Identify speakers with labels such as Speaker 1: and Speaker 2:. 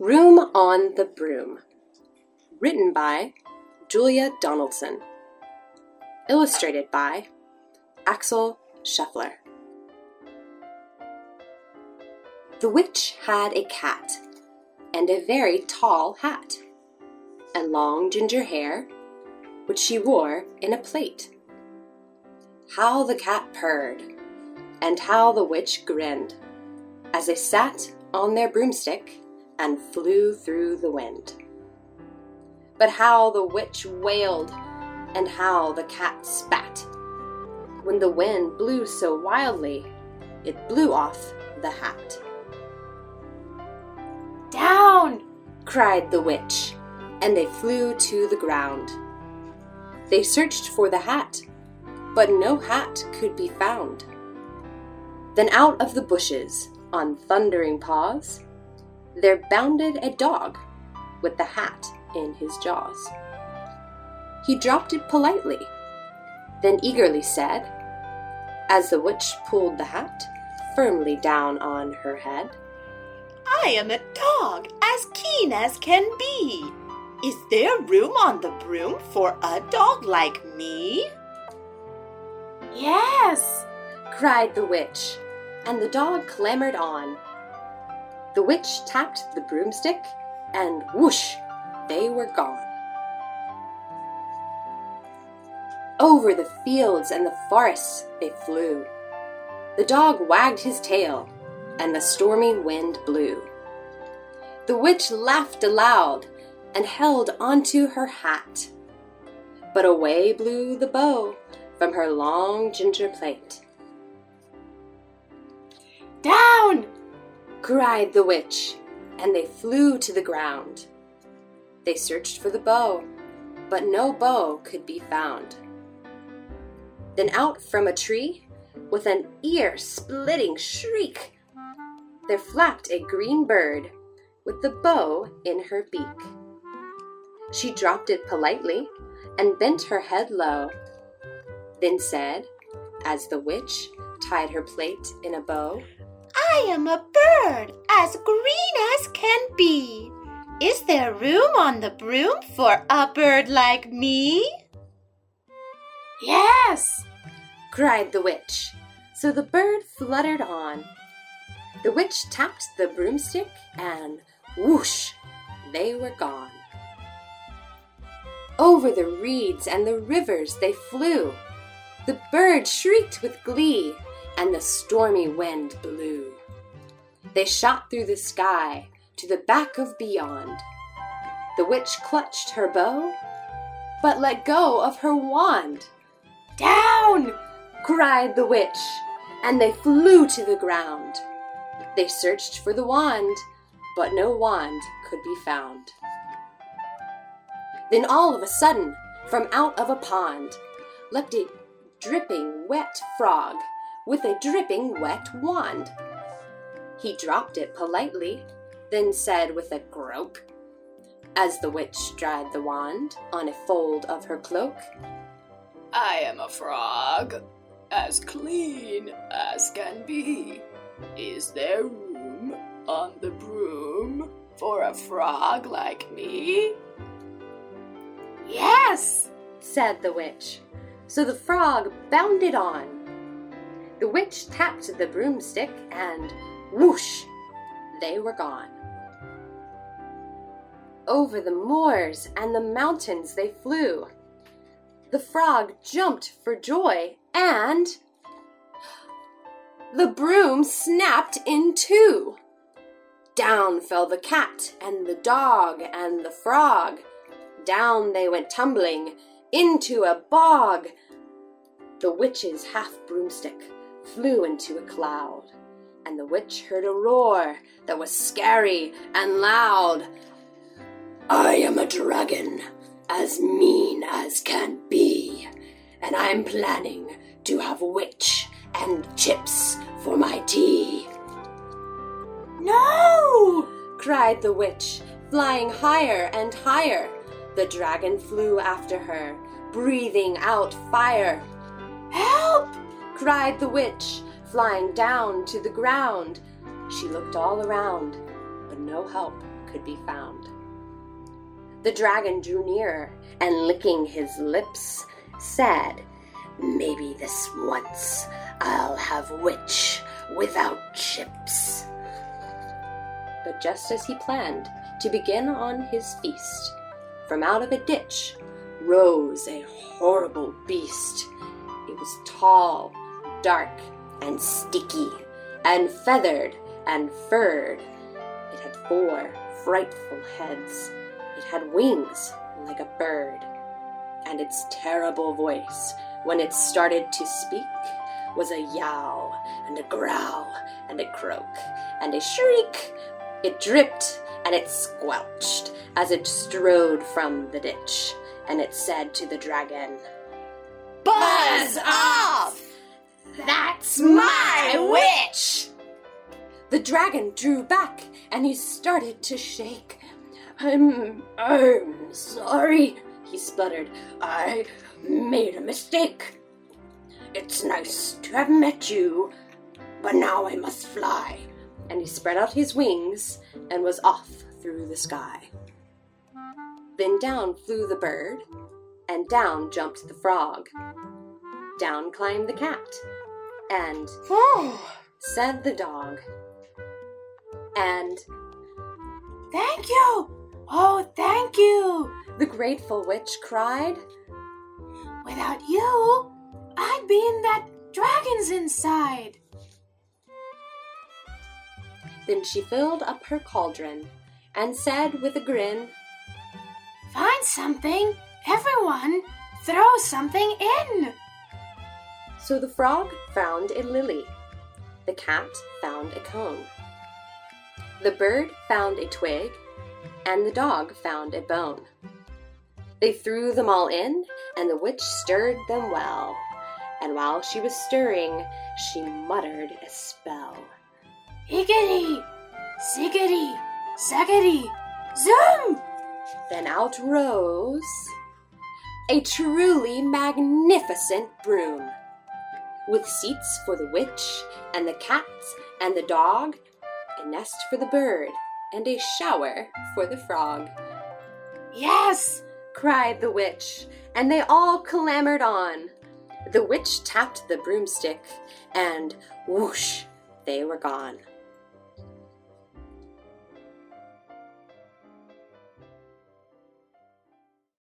Speaker 1: Room on the Broom. Written by Julia Donaldson. Illustrated by Axel Scheffler. The witch had a cat and a very tall hat and long ginger hair, which she wore in a plait. How the cat purred, and how the witch grinned as they sat on their broomstick and flew through the wind. But how the witch wailed, and how the cat spat. When the wind blew so wildly, it blew off the hat. Down! cried the witch, and they flew to the ground. They searched for the hat, but no hat could be found. Then out of the bushes, on thundering paws, there bounded a dog with the hat in his jaws. He dropped it politely, then eagerly said, as the witch pulled the hat firmly down on her head,
Speaker 2: I am a dog as keen as can be. Is there room on the broom for a dog like me?
Speaker 1: Yes, cried the witch, and the dog clambered on. The witch tapped the broomstick, and whoosh, they were gone. Over the fields and the forests they flew. The dog wagged his tail, and the stormy wind blew. The witch laughed aloud and held onto her hat. But away blew the bow from her long ginger plait. Cried the witch, and they flew to the ground. They searched for the bow, but no bow could be found. Then out from a tree, with an ear splitting shriek, there flapped a green bird with the bow in her beak. She dropped it politely and bent her head low, then said, as the witch tied her plait in a bow,
Speaker 2: I am a bird as green as can be. Is there room on the broom for a bird like me?
Speaker 1: Yes, cried the witch. So the bird fluttered on. The witch tapped the broomstick and whoosh, they were gone. Over the reeds and the rivers they flew. The bird shrieked with glee, and the stormy wind blew. They shot through the sky to the back of beyond. The witch clutched her bow, but let go of her wand. Down! cried the witch, and they flew to the ground. They searched for the wand, but no wand could be found. Then all of a sudden, from out of a pond, leapt a dripping wet frog with a dripping wet wand. He dropped it politely, then said with a croak, as the witch dried the wand on a fold of her cloak,
Speaker 3: I am a frog, as clean as can be. Is there room on the broom for a frog like me?
Speaker 1: Yes, said the witch. So the frog bounded on. The witch tapped the broomstick and whoosh, they were gone. Over the moors and the mountains they flew. The frog jumped for joy and the broom snapped in two. Down fell the cat and the dog and the frog. Down they went tumbling into a bog. The witch's half broomstick flew into a cloud, and the witch heard a roar that was scary and loud. I am a dragon, as mean as can be, and I'm planning to have witch and chips for my tea. No! cried the witch, flying higher and higher. The dragon flew after her, breathing out fire. Help! cried the witch, flying down to the ground. She looked all around, but no help could be found. The dragon drew near and, licking his lips, said, Maybe this once I'll have witch without chips. But just as he planned to begin on his feast, from out of a ditch rose a horrible beast. It was tall, dark, and sticky, and feathered and furred. It had four frightful heads. It had wings like a bird. And its terrible voice, when it started to speak, was a yowl and a growl and a croak and a shriek. It dripped and it squelched as it strode from the ditch, and it said to the dragon,
Speaker 2: Buzz off! That's my witch!
Speaker 1: The dragon drew back and he started to shake. I'm, I'm sorry, he spluttered. I made a mistake. It's nice to have met you, but now I must fly. And he spread out his wings and was off through the sky. Then down flew the bird, and down jumped the frog. Down climbed the cat, and said the dog. And
Speaker 2: Thank you! Oh, thank you!
Speaker 1: the grateful witch cried,
Speaker 2: Without you, I'd be in that dragon's inside.
Speaker 1: Then she filled up her cauldron and said with a grin,
Speaker 2: Find something. Everyone, throw something in.
Speaker 1: So the frog found a lily, the cat found a cone, the bird found a twig, and the dog found a bone. They threw them all in, and the witch stirred them well. And while she was stirring, she muttered a spell.
Speaker 2: Higgity, ziggity, zaggity, zoom!
Speaker 1: Then out rose a truly magnificent broom, with seats for the witch and the cats, and the dog, a nest for the bird, and a shower for the frog.
Speaker 2: Yes!
Speaker 1: cried the witch, and they all clamored on. The witch tapped the broomstick, and whoosh, they were gone.